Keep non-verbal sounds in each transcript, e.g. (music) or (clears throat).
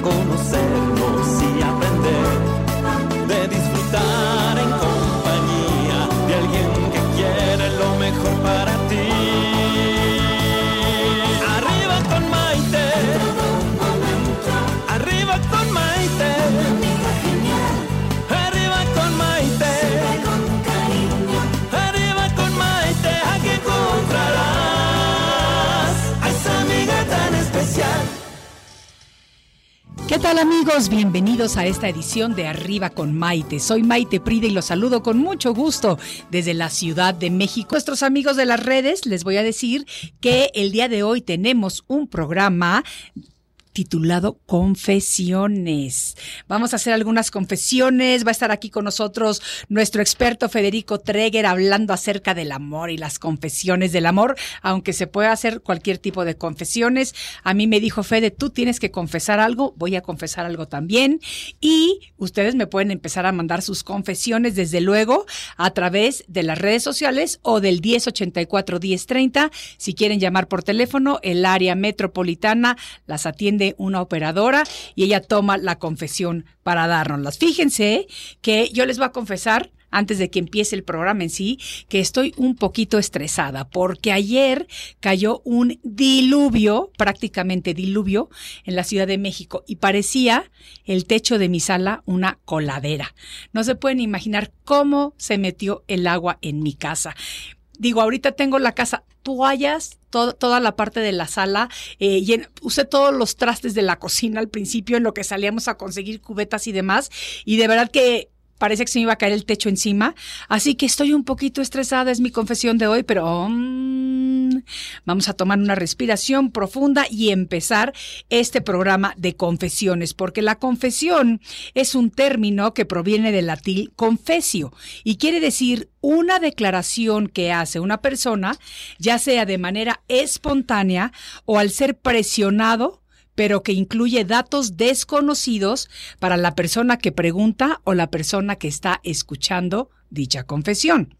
de conocernos ¿Qué tal amigos? Bienvenidos a esta edición de Arriba con Maite. Soy Maite Pride y los saludo con mucho gusto desde la Ciudad de México. Nuestros amigos de las redes les voy a decir que el día de hoy tenemos un programa titulado Confesiones. Vamos a hacer algunas confesiones. Va a estar aquí con nosotros nuestro experto Federico Treger hablando acerca del amor y las confesiones del amor, aunque se puede hacer cualquier tipo de confesiones. A mí me dijo Fede, tú tienes que confesar algo, voy a confesar algo también. Y ustedes me pueden empezar a mandar sus confesiones desde luego a través de las redes sociales o del 1084 1030. Si quieren llamar por teléfono, el área metropolitana las atiende una operadora y ella toma la confesión para dárnoslas. Fíjense que yo les voy a confesar antes de que empiece el programa en sí, que estoy un poquito estresada porque ayer cayó un diluvio, prácticamente diluvio, en la Ciudad de México y parecía el techo de mi sala una coladera. No se pueden imaginar cómo se metió el agua en mi casa digo, ahorita tengo la casa, toallas, todo, toda la parte de la sala, eh, llen- usé todos los trastes de la cocina al principio en lo que salíamos a conseguir cubetas y demás, y de verdad que parece que se me iba a caer el techo encima, así que estoy un poquito estresada, es mi confesión de hoy, pero mm, vamos a tomar una respiración profunda y empezar este programa de confesiones, porque la confesión es un término que proviene del latín confesio y quiere decir una declaración que hace una persona, ya sea de manera espontánea o al ser presionado pero que incluye datos desconocidos para la persona que pregunta o la persona que está escuchando dicha confesión.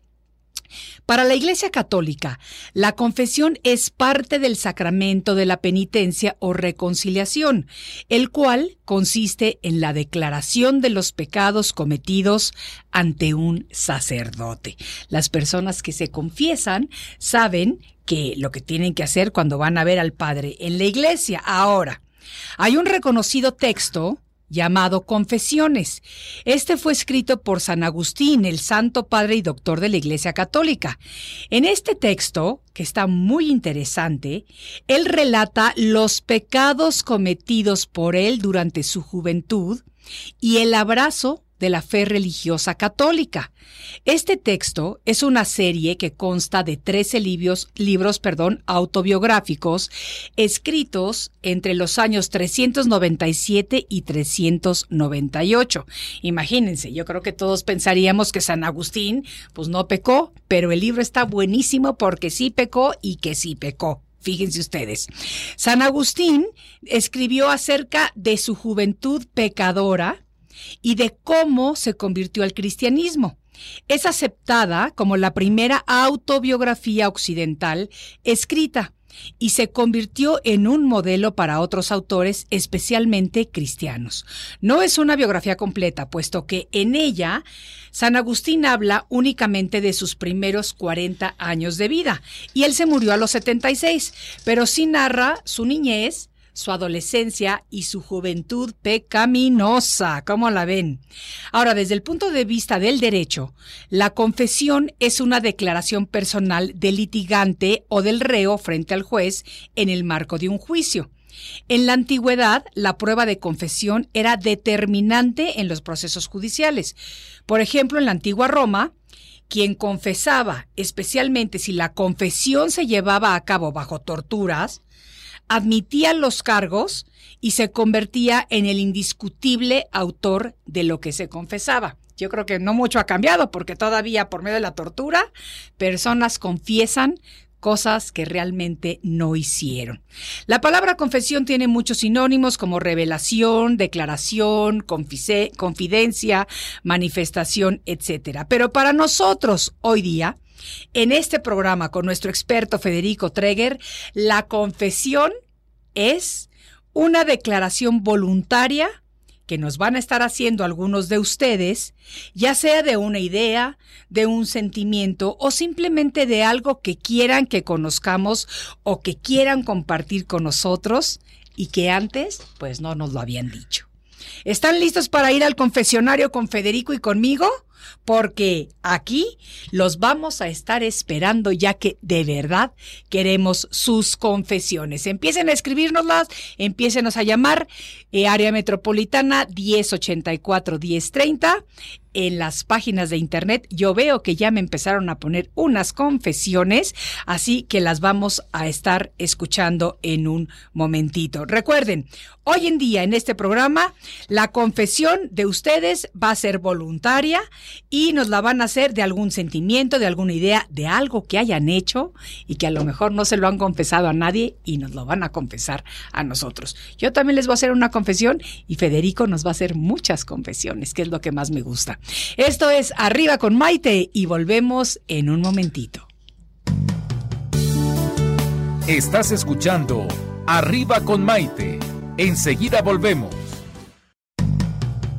Para la Iglesia Católica, la confesión es parte del sacramento de la penitencia o reconciliación, el cual consiste en la declaración de los pecados cometidos ante un sacerdote. Las personas que se confiesan saben que lo que tienen que hacer cuando van a ver al Padre en la iglesia. Ahora, hay un reconocido texto llamado Confesiones. Este fue escrito por San Agustín, el santo padre y doctor de la Iglesia Católica. En este texto, que está muy interesante, él relata los pecados cometidos por él durante su juventud y el abrazo de la fe religiosa católica. Este texto es una serie que consta de 13 libros, libros perdón, autobiográficos escritos entre los años 397 y 398. Imagínense, yo creo que todos pensaríamos que San Agustín pues no pecó, pero el libro está buenísimo porque sí pecó y que sí pecó. Fíjense ustedes. San Agustín escribió acerca de su juventud pecadora, y de cómo se convirtió al cristianismo. Es aceptada como la primera autobiografía occidental escrita y se convirtió en un modelo para otros autores, especialmente cristianos. No es una biografía completa, puesto que en ella San Agustín habla únicamente de sus primeros 40 años de vida y él se murió a los 76, pero sí narra su niñez, su adolescencia y su juventud pecaminosa. ¿Cómo la ven? Ahora, desde el punto de vista del derecho, la confesión es una declaración personal del litigante o del reo frente al juez en el marco de un juicio. En la antigüedad, la prueba de confesión era determinante en los procesos judiciales. Por ejemplo, en la antigua Roma, quien confesaba, especialmente si la confesión se llevaba a cabo bajo torturas, admitía los cargos y se convertía en el indiscutible autor de lo que se confesaba. Yo creo que no mucho ha cambiado porque todavía por medio de la tortura personas confiesan cosas que realmente no hicieron. La palabra confesión tiene muchos sinónimos como revelación, declaración, confidencia, manifestación, etc. Pero para nosotros hoy día, en este programa con nuestro experto Federico Treger, la confesión es una declaración voluntaria que nos van a estar haciendo algunos de ustedes, ya sea de una idea, de un sentimiento o simplemente de algo que quieran que conozcamos o que quieran compartir con nosotros y que antes pues no nos lo habían dicho. ¿Están listos para ir al confesionario con Federico y conmigo? Porque aquí los vamos a estar esperando ya que de verdad queremos sus confesiones. Empiecen a escribirnoslas, empiecen a llamar eh, área metropolitana 1084 1030 en las páginas de internet yo veo que ya me empezaron a poner unas confesiones, así que las vamos a estar escuchando en un momentito. Recuerden, hoy en día en este programa la confesión de ustedes va a ser voluntaria y nos la van a hacer de algún sentimiento, de alguna idea, de algo que hayan hecho y que a lo mejor no se lo han confesado a nadie y nos lo van a confesar a nosotros. Yo también les voy a hacer una confesión y Federico nos va a hacer muchas confesiones, que es lo que más me gusta. Esto es Arriba con Maite y volvemos en un momentito. Estás escuchando Arriba con Maite. Enseguida volvemos.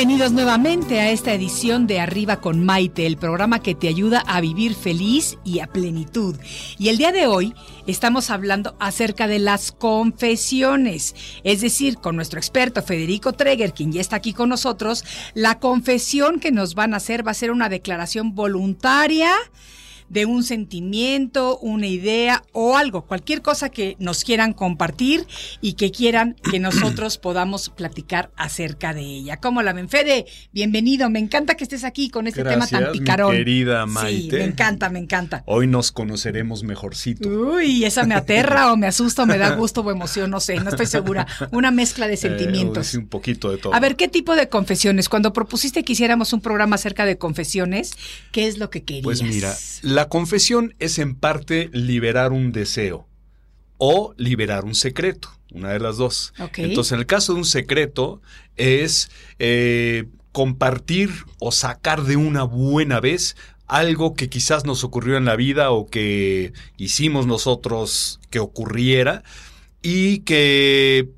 Bienvenidos nuevamente a esta edición de Arriba con Maite, el programa que te ayuda a vivir feliz y a plenitud. Y el día de hoy estamos hablando acerca de las confesiones, es decir, con nuestro experto Federico Treger, quien ya está aquí con nosotros, la confesión que nos van a hacer va a ser una declaración voluntaria de un sentimiento, una idea o algo, cualquier cosa que nos quieran compartir y que quieran que (clears throat) nosotros podamos platicar acerca de ella. ¿Cómo la ven, Fede? Bienvenido, me encanta que estés aquí con este tema tan mi picarón. querida Sí, Maite. me encanta, me encanta. Hoy nos conoceremos mejorcito. Uy, esa me aterra (laughs) o me asusta o me da gusto o emoción, no sé, no estoy segura. Una mezcla de Eh, sentimientos. sí, un poquito de todo. A ver, ¿qué tipo de confesiones? Cuando propusiste que hiciéramos un programa acerca de confesiones, ¿qué es lo que querías? Pues mira, la confesión es en parte liberar un deseo o liberar un secreto, una de las dos. Entonces, en el caso de un secreto es eh, compartir o sacar de una buena vez algo que quizás nos ocurrió en la vida o que hicimos nosotros que ocurriera y que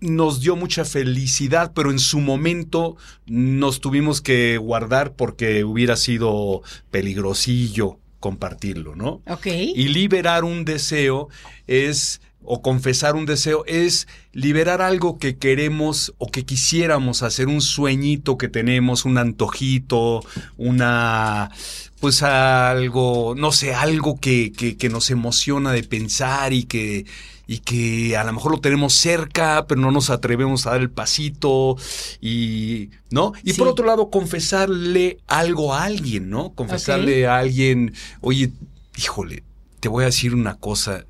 nos dio mucha felicidad, pero en su momento nos tuvimos que guardar porque hubiera sido peligrosillo compartirlo, ¿no? Ok. Y liberar un deseo es o confesar un deseo es liberar algo que queremos o que quisiéramos hacer, un sueñito que tenemos, un antojito, una, pues algo, no sé, algo que, que, que nos emociona de pensar y que, y que a lo mejor lo tenemos cerca, pero no nos atrevemos a dar el pasito y, ¿no? Y Sí. por otro lado, confesarle algo a alguien, ¿no? Confesarle a alguien, oye, híjole, te voy a decir una cosa,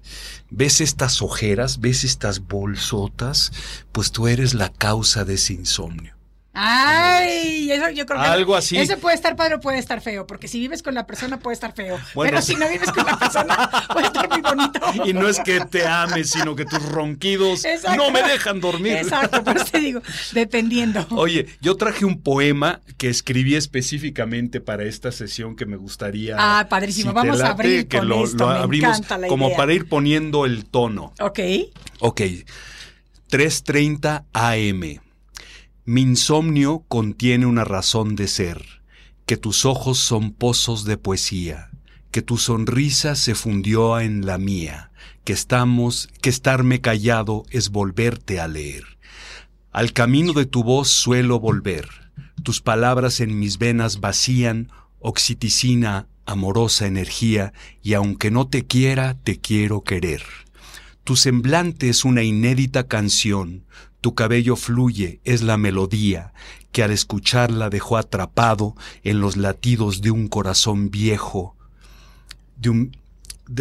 ves estas ojeras, ves estas bolsotas, pues tú eres la causa de ese insomnio. Ay, eso yo creo que Algo así. Eso puede estar padre o puede estar feo, porque si vives con la persona puede estar feo. Bueno, pero si no vives con la persona (laughs) puede estar muy bonito. Y no es que te ames, sino que tus ronquidos Exacto. no me dejan dormir. Exacto, por eso te digo, dependiendo. Oye, yo traje un poema que escribí específicamente para esta sesión que me gustaría. Ah, padrísimo. Vamos a abrir que con lo, esto, lo me abrimos la como idea. para ir poniendo el tono. Ok. Ok. 3:30 AM. Mi insomnio contiene una razón de ser, que tus ojos son pozos de poesía, que tu sonrisa se fundió en la mía, que estamos, que estarme callado es volverte a leer. Al camino de tu voz suelo volver, tus palabras en mis venas vacían oxiticina, amorosa energía, y aunque no te quiera, te quiero querer. Tu semblante es una inédita canción, tu cabello fluye, es la melodía, que al escucharla dejó atrapado en los latidos de un corazón viejo, de un,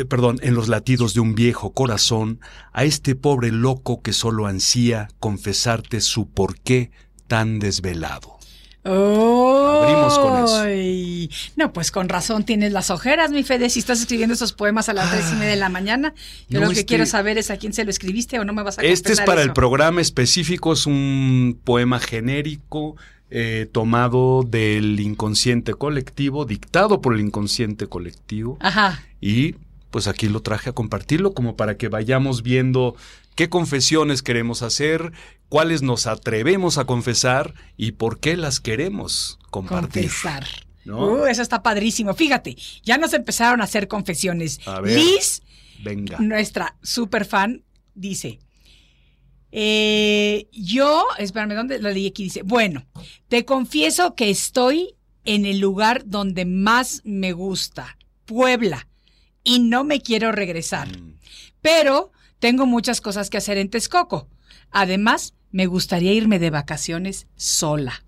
perdón, en los latidos de un viejo corazón, a este pobre loco que solo ansía confesarte su porqué tan desvelado. Abrimos con eso. No, pues con razón tienes las ojeras, mi Fede, si estás escribiendo esos poemas a las tres y media de la mañana. Yo No, lo que este- quiero saber es a quién se lo escribiste o no me vas a Este es para el programa específico, es un poema genérico eh, tomado del inconsciente colectivo, dictado por el inconsciente colectivo. Ajá. Y pues aquí lo traje a compartirlo como para que vayamos viendo qué confesiones queremos hacer, cuáles nos atrevemos a confesar y por qué las queremos compartir. Confesar. ¿no? Uh, eso está padrísimo. Fíjate, ya nos empezaron a hacer confesiones. A ver. Liz, Venga. nuestra super fan, dice. eh, yo, espérame, ¿dónde lo leí aquí? Dice, bueno, te confieso que estoy en el lugar donde más me gusta, Puebla, y no me quiero regresar. Mm. Pero tengo muchas cosas que hacer en Texcoco. Además, me gustaría irme de vacaciones sola.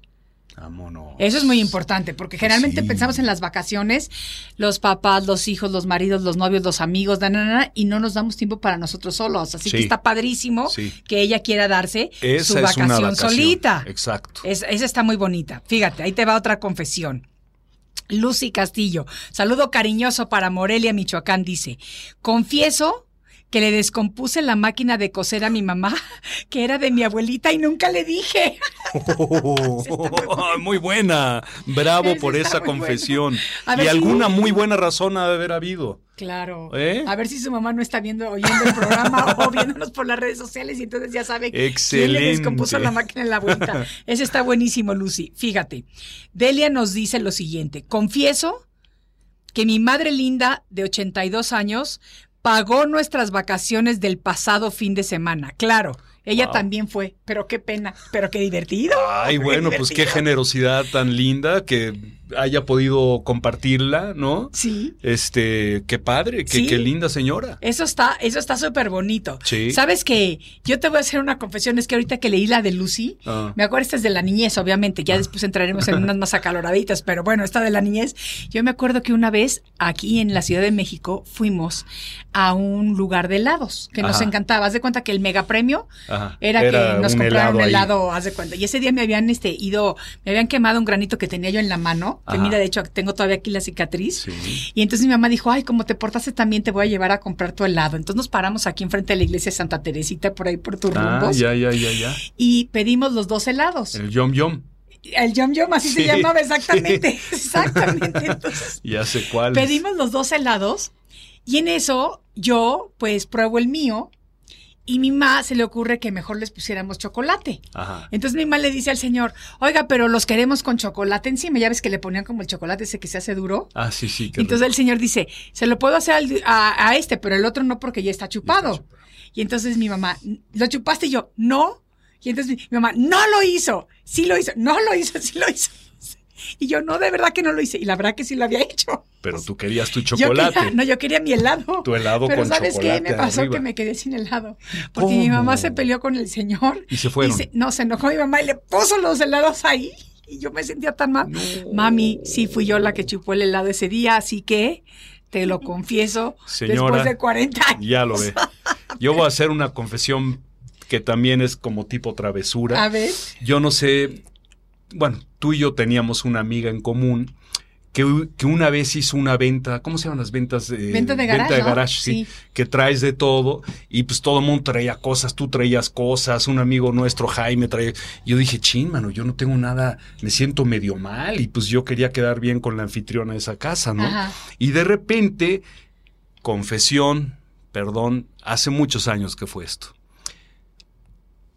Vámonos. Eso es muy importante, porque generalmente Sí. pensamos en las vacaciones, los papás, los hijos, los maridos, los novios, los amigos, na, na, na, y no nos damos tiempo para nosotros solos. Así que está padrísimo Sí. que ella quiera darse Esa su vacación, solita. Exacto. Es- esa está muy bonita. Fíjate, ahí te va otra confesión. Lucy Castillo, saludo cariñoso para Morelia, Michoacán, dice, confieso que le descompuse la máquina de coser a mi mamá, (laughs) que era de mi abuelita y nunca le dije. (laughs) muy buena. Bravo por esa confesión. Y si- alguna muy buena razón ha de haber habido. Claro. ¿Eh? A ver si su mamá no está viendo, oyendo el programa o (laughs) viéndonos por las redes sociales y entonces ya sabe quién le Excelente. descompuso la máquina en la vuelta. Ese está buenísimo, Lucy. Fíjate. Delia nos dice lo siguiente. Confieso que mi madre linda de 82 años pagó nuestras vacaciones del pasado fin de semana. Claro, ella Wow. también fue, pero qué pena, pero qué divertido. Ay, bueno, pues qué generosidad tan linda que haya podido compartirla, ¿no? Sí. Este, qué padre, qué, Sí. qué linda señora. Eso está, eso está súper bonito. Sí. Sabes que yo te voy a hacer una confesión, es que ahorita que leí la de Lucy, Ah. me acuerdo esta es de la niñez, obviamente, ya después entraremos en unas más acaloraditas, pero bueno, esta de la niñez, yo me acuerdo que una vez aquí en la Ciudad de México fuimos a un lugar de helados que nos encantaba. Haz de cuenta que el mega premio era, que nos compraron ahí. helado, haz de cuenta. Y ese día me habían este ido, me habían quemado un granito que tenía yo en la mano, que Ajá. mira, de hecho tengo todavía aquí la cicatriz. Sí. Y entonces mi mamá dijo, ay, como te portaste también, te voy a llevar a comprar tu helado. Entonces nos paramos aquí enfrente de la iglesia de Santa Teresita, por ahí por tus Ah, rumbos, ya, ya, ya, ya. y pedimos los dos helados. El yom yom. El Yom Yom, así se llamaba exactamente. (laughs) (laughs) Exactamente. Entonces (laughs) Ya sé cuál. pedimos los dos helados y en eso yo pues pruebo el mío Y mi mamá se le ocurre que mejor les pusiéramos chocolate. Ajá. Entonces mi mamá le dice al señor, oiga, pero los queremos con chocolate encima. Ya ves que le ponían como el chocolate ese que se hace duro. Ah, sí, sí. Entonces el señor dice, se lo puedo hacer al- a, a este, pero el otro no porque ya está chupado. chupado. Y entonces mi mamá, ¿lo chupaste? Y yo, no. Y entonces mi, mi mamá, no lo hizo. Sí lo hizo. No lo hizo, (laughs) sí lo hizo. Y yo, no, de verdad que no lo hice. Y la verdad que sí lo había hecho. Pero tú querías tu Yo chocolate. quería- no, yo quería mi helado. Tu helado Pero con ¿sabes qué? Me pasó arriba. que me quedé sin helado. Porque mi mamá se peleó con el señor. Y se fueron. se- no, se enojó mi mamá y le puso los helados ahí. Y yo me sentía tan mal. Mami, sí fui yo la que chupó el helado ese día, así que te lo confieso. Señora, después de 40 años. Ya lo ve. Yo voy a hacer una confesión que también es como tipo travesura. A ver. Yo no sé, bueno, tú y yo teníamos una amiga en común que, que una vez hizo una venta, ¿cómo se llaman las ventas? Eh, Venta de garage, ¿no? garage, sí, Sí. que traes de todo y pues todo el mundo traía cosas, tú traías cosas, un amigo nuestro, Jaime, traía... Yo dije, chin, mano, yo no tengo nada, me siento medio mal y pues yo quería quedar bien con la anfitriona de esa casa, ¿no? Ajá. Y de repente, confesión, perdón, hace muchos años que fue esto.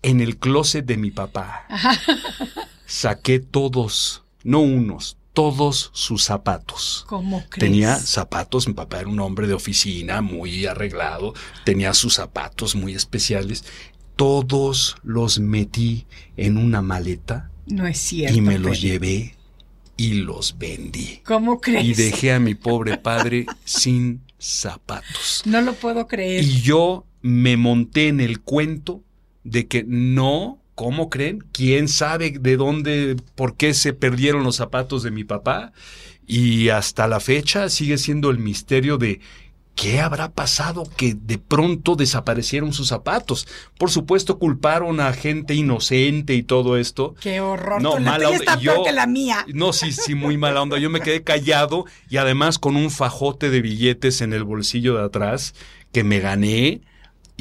En el closet de mi papá (laughs) saqué todos, no unos, todos sus zapatos. ¿Cómo crees? Tenía zapatos, mi papá era un hombre de oficina muy arreglado, tenía sus zapatos muy especiales. Todos los metí en una maleta No es cierto. y me los llevé y los vendí. ¿Cómo crees? Y dejé a mi pobre padre (laughs) sin zapatos. No lo puedo creer. Y yo me monté en el cuento de que no, ¿cómo creen? ¿Quién sabe de dónde, por qué se perdieron los zapatos de mi papá? Y hasta la fecha sigue siendo el misterio de qué habrá pasado que de pronto desaparecieron sus zapatos. Por supuesto culparon a gente inocente y todo esto. Qué horror. No, la mala onda. yo- que la mía. No, sí, sí, muy mala onda. Yo me quedé callado y además con un fajote de billetes en el bolsillo de atrás que me gané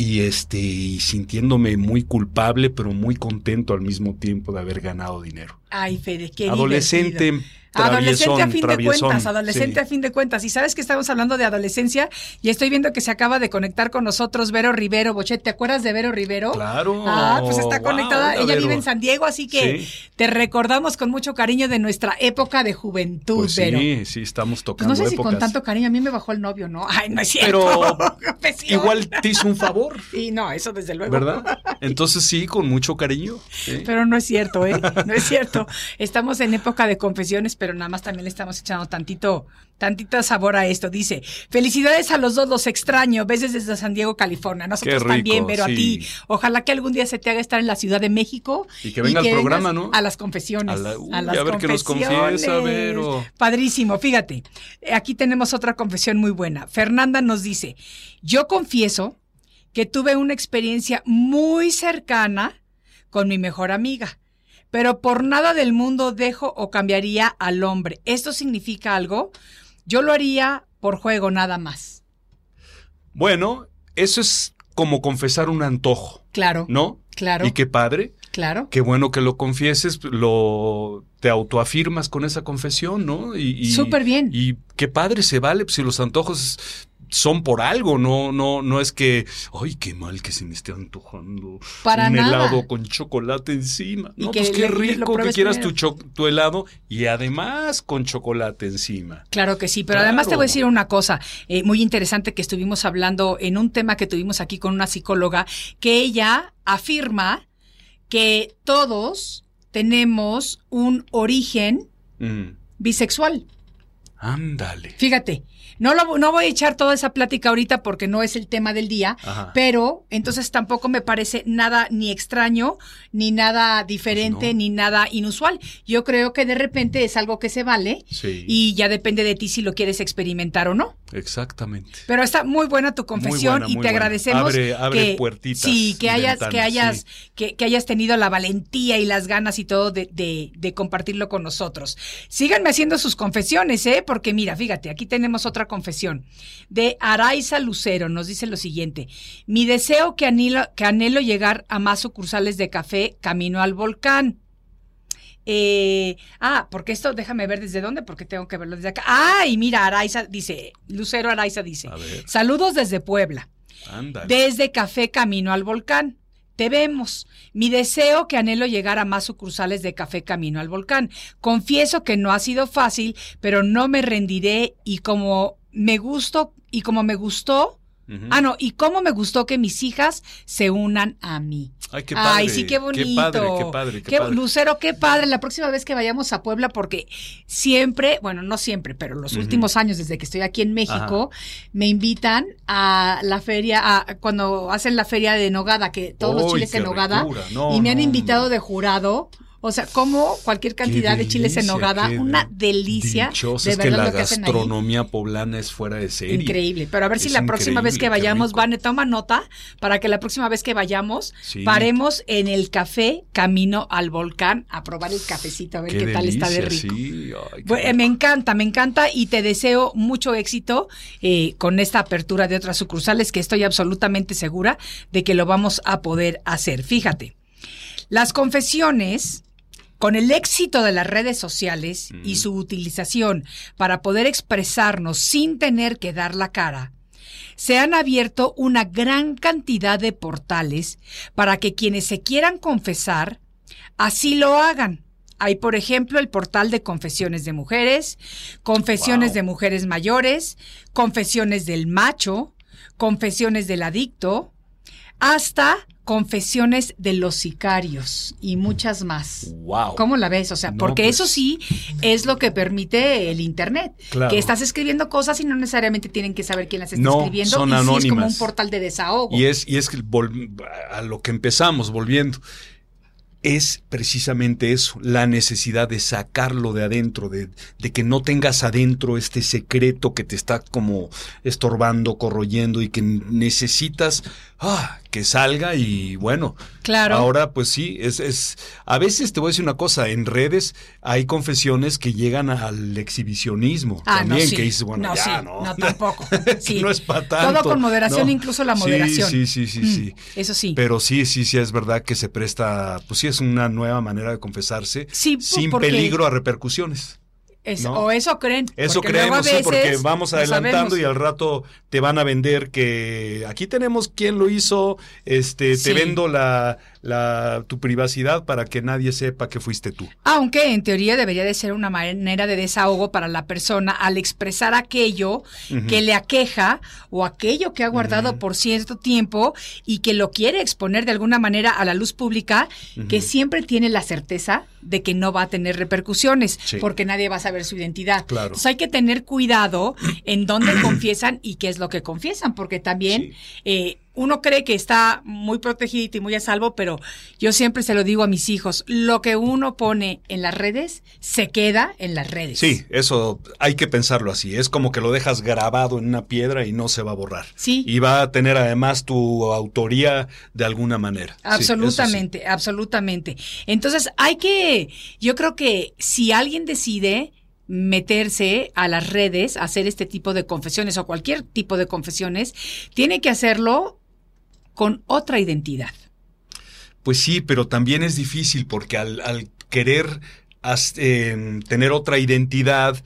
y este sintiéndome muy culpable, pero muy contento al mismo tiempo de haber ganado dinero. Ay, Fede, qué Adolescente, divertido. Adolescente a traviesón, fin de cuentas, adolescente sí. a fin de cuentas. Y sabes que estamos hablando de adolescencia y estoy viendo que se acaba de conectar con nosotros Vero Rivero. Bochet, ¿te acuerdas de Vero Rivero? Claro. Ah, pues está Wow, conectada. Ella Vero. vive en San Diego, así que Sí. te recordamos con mucho cariño de nuestra época de juventud, Pues Vero. sí, sí, estamos Pues tocando no sé si con tanto cariño, a mí me bajó el novio, ¿no? Ay, no es cierto. Pero (laughs) igual te hizo un favor, (laughs) Sí, no, eso desde luego. ¿verdad? Entonces sí, con mucho cariño. sí. Pero no es cierto, ¿eh? No es cierto. Estamos en época de confesiones, pero nada más también le estamos echando tantito, tantito sabor a esto. Dice, felicidades a los dos, los extraño. Besos desde San Diego, California. Nosotros rico, también, pero sí. a ti. Ojalá que algún día se te haga estar en la Ciudad de México. Y que venga al programa, ¿no? A las confesiones. A la- uy, a las a ver qué nos confesiones. confiesa, Vero. Padrísimo, fíjate. Aquí tenemos otra confesión muy buena. Fernanda nos dice, yo confieso que tuve una experiencia muy cercana con mi mejor amiga, pero por nada del mundo dejo o cambiaría al hombre. ¿Esto significa algo? Yo lo haría por juego nada más. Bueno, eso es como confesar un antojo, Claro, ¿no? claro, Y qué padre, claro. qué bueno que lo confieses, lo te autoafirmas con esa confesión, ¿no? Y, y- Súper bien. Y qué padre se vale pues, si los antojos son por algo, no, no, no es que, ay, qué mal que se me esté antojando Para un nada. helado con chocolate encima. Y No, que pues qué le- rico que quieras tu, primero. cho- tu helado y además con chocolate encima. Claro que sí, pero Claro. además te voy a decir una cosa eh, muy interesante que estuvimos hablando en un tema que tuvimos aquí con una psicóloga, que ella afirma que todos tenemos un origen Mm, bisexual. ándale. Fíjate, no, lo, no voy a echar toda esa plática ahorita porque no es el tema del día, Ajá. pero entonces tampoco me parece nada ni extraño, ni nada diferente, Pues no. ni nada inusual. Yo creo que de repente es algo que se vale Sí, y ya depende de ti si lo quieres experimentar o no. exactamente. Pero está muy buena tu confesión buena, y te buena. agradecemos Abre- abre que puertitas sí, que hayas, que hayas, sí. que, que hayas tenido la valentía y las ganas y todo de, de- de compartirlo con nosotros. Síganme haciendo sus confesiones, ¿eh? Porque mira, fíjate, aquí tenemos otra confesión de Araiza Lucero. Nos dice lo siguiente: Mi deseo que anhelo, que anhelo llegar a más sucursales de café camino al volcán. Eh, ah, porque esto, déjame ver desde dónde, porque tengo que verlo desde acá. Ah, y mira, Araiza dice, Lucero Araiza dice, saludos desde Puebla. Ándale. desde Café Camino al Volcán. Te vemos. Mi deseo que anhelo llegar a más sucursales de Café Camino al Volcán. Confieso que no ha sido fácil, pero no me rendiré y como me gustó y como me gustó, ah no, y como me gustó que mis hijas se unan a mí. Ay, qué padre. Ay, sí, qué bonito. Qué padre, qué padre, qué padre. Lucero, qué padre. La próxima vez que vayamos a Puebla, porque siempre, bueno, no siempre, pero los últimos años desde que estoy aquí en México, me invitan a la feria, a, cuando hacen la feria de Nogada, que todos los chiles en Nogada. No, y me han no, invitado no. de jurado. O sea, como cualquier cantidad de chiles en Nogada, una delicia. dichosos, de es que la lo que gastronomía poblana es fuera de serie. Increíble. Pero a ver si la próxima vez que vayamos. Vane, toma nota para que la próxima vez que vayamos, Sí. paremos en el café Camino al Volcán a probar el cafecito, a ver qué, tal está de rico. sí, ay, Bueno, me encanta, me encanta y te deseo mucho éxito eh, con esta apertura de otras sucursales que estoy absolutamente segura de que lo vamos a poder hacer. Fíjate, las confesiones con el éxito de las redes sociales y su utilización para poder expresarnos sin tener que dar la cara, se han abierto una gran cantidad de portales para que quienes se quieran confesar así lo hagan. Hay, por ejemplo, el portal de confesiones de mujeres, confesiones Wow. de mujeres mayores, confesiones del macho, confesiones del adicto, hasta confesiones de los sicarios y muchas más. Wow. ¿Cómo la ves? O sea, No, porque pues- eso sí es lo que permite el Internet. Claro. Que estás escribiendo cosas y no necesariamente tienen que saber quién las está No, escribiendo. son y sí es como anónimas. un portal de desahogo. Y es, y es a lo que empezamos volviendo. Es precisamente eso, la necesidad de sacarlo de adentro, de, de que no tengas adentro este secreto que te está como estorbando, corroyendo y que necesitas ah, que salga y bueno, Claro. ahora pues sí, es, es, a veces te voy a decir una cosa, en redes hay confesiones que llegan al exhibicionismo Ah, no, también, sí. que dices, bueno, No, ya, sí, ¿no? no, tampoco. (laughs) Sí. no es para tanto. Todo con moderación, ¿no? incluso la moderación. Sí, sí, sí, Mm, sí. Eso sí. Pero sí, sí, sí, es verdad que se presta, pues sí, es una nueva manera de confesarse Sí, sin porque- peligro a repercusiones. Es- ¿no? O eso creen. Eso creemos, sí, porque vamos adelantando y al rato te van a vender que aquí tenemos quién lo hizo, este, Sí. te vendo la, la, tu privacidad para que nadie sepa que fuiste tú. Aunque en teoría debería de ser una manera de desahogo para la persona al expresar aquello que le aqueja o aquello que ha guardado por cierto tiempo y que lo quiere exponer de alguna manera a la luz pública, que siempre tiene la certeza de que no va a tener repercusiones Sí. porque nadie va a saber su identidad. Claro. Entonces hay que tener cuidado en dónde (clears throat) confiesan y qué es lo que confiesan, porque también Sí. eh, uno cree que está muy protegido y muy a salvo, pero yo siempre se lo digo a mis hijos, lo que uno pone en las redes se queda en las redes. Sí, eso hay que pensarlo así. Es como que lo dejas grabado en una piedra y no se va a borrar. Sí. Y va a tener además tu autoría de alguna manera. Sí, eso sí. Absolutamente, absolutamente. Entonces hay que, yo creo que si alguien decide meterse a las redes, hacer este tipo de confesiones o cualquier tipo de confesiones, tiene que hacerlo con otra identidad. Pues sí, pero también es difícil porque al, querer eh, tener otra identidad,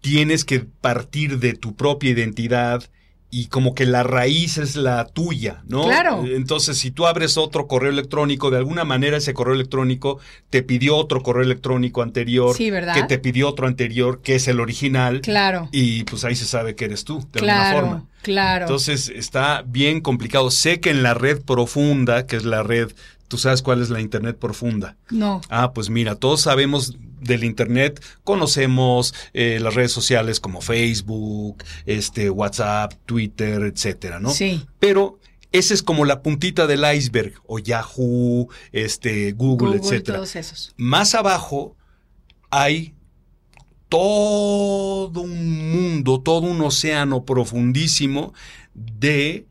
tienes que partir de tu propia identidad y como que la raíz es la tuya, ¿no? Claro. Entonces, si tú abres otro correo electrónico, de alguna manera ese correo electrónico te pidió otro correo electrónico anterior, Sí, ¿verdad? que te pidió otro anterior, que es el original, Claro. y pues ahí se sabe que eres tú, de claro, alguna forma. claro. Entonces está bien complicado. Sé que en la red profunda, que es la red, tú sabes cuál es la Internet profunda. no. Ah, pues mira, todos sabemos del Internet, conocemos eh, las redes sociales como Facebook, este, WhatsApp, Twitter, etcétera, ¿no? Sí. Pero esa es como la puntita del iceberg, o Yahoo, este, Google, Google, etcétera. todos esos. Más abajo hay todo un mundo, todo un océano profundísimo de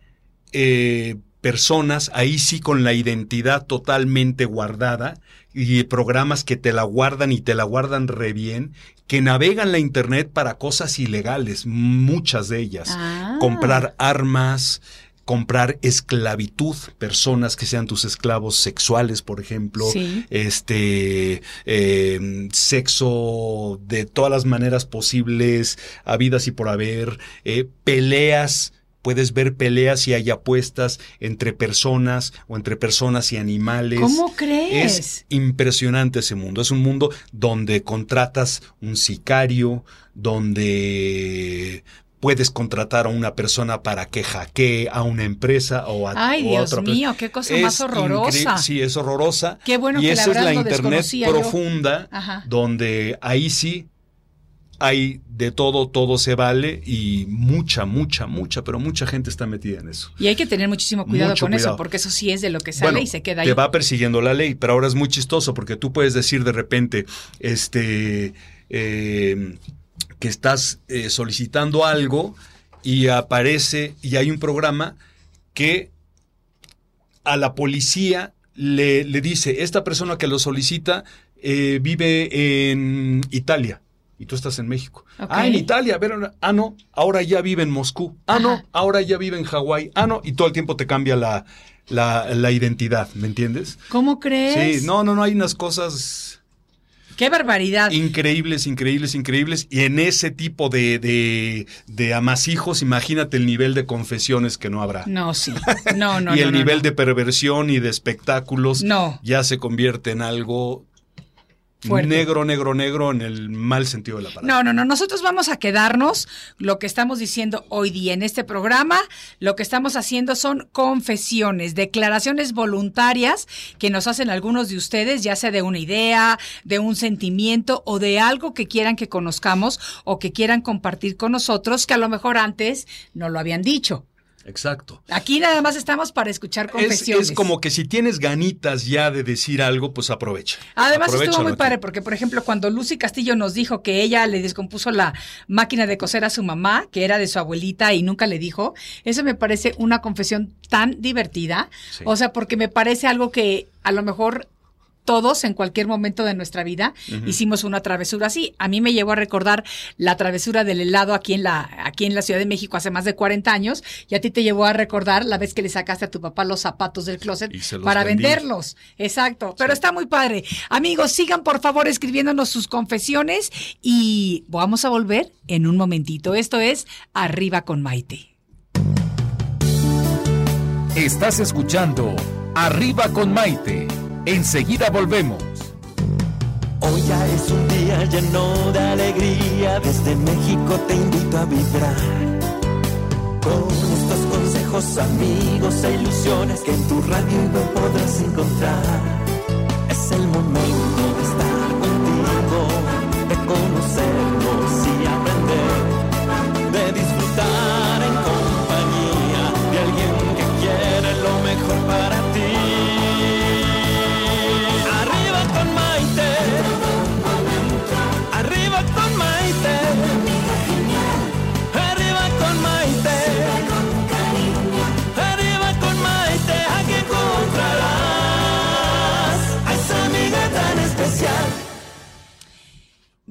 eh, personas, ahí sí con la identidad totalmente guardada y programas que te la guardan y te la guardan re bien, que navegan la Internet para cosas ilegales, muchas de ellas. Ah. Comprar armas, comprar esclavitud, personas que sean tus esclavos sexuales, por ejemplo, Sí. este eh, sexo de todas las maneras posibles, habidas y por haber, eh, peleas puedes ver peleas y hay apuestas entre personas o entre personas y animales. ¿Cómo crees? Es impresionante ese mundo. Es un mundo donde contratas un sicario, donde puedes contratar a una persona para que hackee a una empresa o a, Ay, o a Dios otra mío, qué cosa Es más horrorosa. Sí, es horrorosa. Qué bueno y que la esa es verdad la internet profunda, donde ahí sí hay de todo, todo se vale y mucha, mucha, mucha, pero mucha gente está metida en eso. Y hay que tener muchísimo cuidado Mucho con eso, porque eso sí es de lo que sale Bueno, y se queda ahí. Te va persiguiendo la ley, pero ahora es muy chistoso porque tú puedes decir de repente, este, eh, que estás eh, solicitando algo y aparece y hay un programa que a la policía le, le dice, esta persona que lo solicita eh, vive en Italia. Y tú estás en México. Ah, en Italia. ah, no. Ahora ya vive en Moscú. Ah, no. Ahora ya vive en Hawái. Ah, no. Y todo el tiempo te cambia la, la, la identidad. ¿Me entiendes? ¿Cómo crees? Sí, no, no, no. Hay unas cosas Qué barbaridad. increíbles, increíbles, increíbles. Y en ese tipo de, de, de amasijos, imagínate el nivel de confesiones que no habrá. No, sí. No, no, (laughs) y no, el no, nivel no. de perversión y de espectáculos No. ya se convierte en algo Fuerte. negro, negro, negro en el mal sentido de la palabra. No, no, no. Nosotros vamos a quedarnos. Lo que estamos diciendo hoy día en este programa, lo que estamos haciendo son confesiones, declaraciones voluntarias que nos hacen algunos de ustedes, ya sea de una idea, de un sentimiento o de algo que quieran que conozcamos o que quieran compartir con nosotros, que a lo mejor antes no lo habían dicho. Exacto. Aquí nada más estamos para escuchar Es, confesiones. es como que si tienes ganitas ya de decir algo, pues aprovecha. Además estuvo muy padre porque, por ejemplo, cuando Lucy Castillo nos dijo que ella le descompuso la máquina de coser a su mamá, que era de su abuelita y nunca le dijo, eso me parece una confesión tan divertida. Sí. O sea, porque me parece algo que a lo mejor todos en cualquier momento de nuestra vida hicimos una travesura así. A mí me llevó a recordar la travesura del helado aquí en la aquí en la Ciudad de México hace más de 40 años y a ti te llevó a recordar la vez que le sacaste a tu papá los zapatos del closet para vendí. venderlos. Exacto, pero está muy padre. Amigos, sigan por favor escribiéndonos sus confesiones y vamos a volver en un momentito. Esto es Arriba con Maite. Estás escuchando Arriba con Maite. Enseguida volvemos. Hoy ya es un día lleno de alegría, desde México te invito a vibrar. Con estos consejos, amigos e ilusiones que en tu radio y web podrás encontrar. Es el momento de estar contigo, de conocernos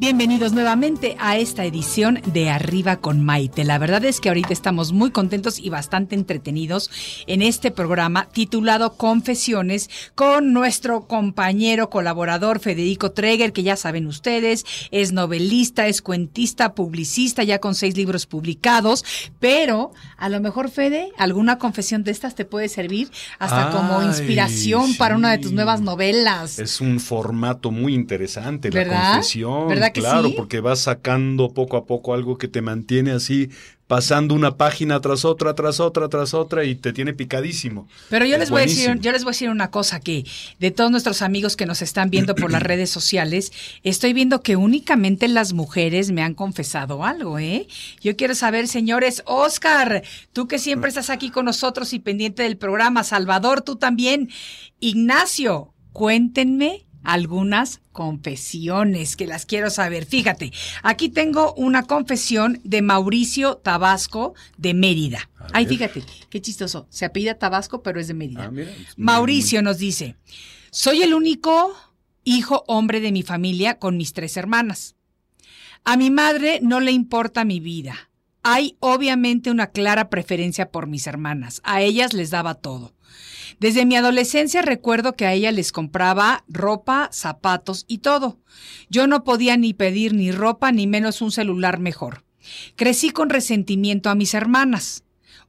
Bienvenidos nuevamente a esta edición de Arriba con Maite. La verdad es que ahorita estamos muy contentos y bastante entretenidos en este programa titulado Confesiones con nuestro compañero colaborador Federico Treger, que ya saben ustedes, es novelista, es cuentista, publicista, ya con seis libros publicados, pero a lo mejor Fede, alguna confesión de estas te puede servir hasta como inspiración para una de tus nuevas novelas. Es un formato muy interesante, ¿Verdad? la confesión. ¿Verdad que claro, sí? porque vas sacando poco a poco algo que te mantiene así, pasando una página tras otra, tras otra, tras otra, y te tiene picadísimo. Pero yo Es les voy a decir, yo les voy a decir una cosa que de todos nuestros amigos que nos están viendo por las (clears throat) redes sociales, estoy viendo que únicamente las mujeres me han confesado algo, ¿eh? Yo quiero saber, señores, Oscar, tú que siempre estás aquí con nosotros y pendiente del programa, Salvador, tú también, Ignacio, cuéntenme algunas confesiones que las quiero saber. Fíjate, aquí tengo una confesión de Mauricio Tabasco de Mérida. Ay, fíjate, qué chistoso. Se apellida Tabasco, pero es de Mérida. Ah, mira, muy- Mauricio nos dice, soy el único hijo hombre de mi familia con mis tres hermanas. A mi madre no le importa mi vida. Hay obviamente una clara preferencia por mis hermanas. A ellas les daba todo. Desde mi adolescencia recuerdo que a ella les compraba ropa, zapatos y todo. Yo no podía ni pedir ni ropa ni menos un celular mejor. Crecí con resentimiento a mis hermanas.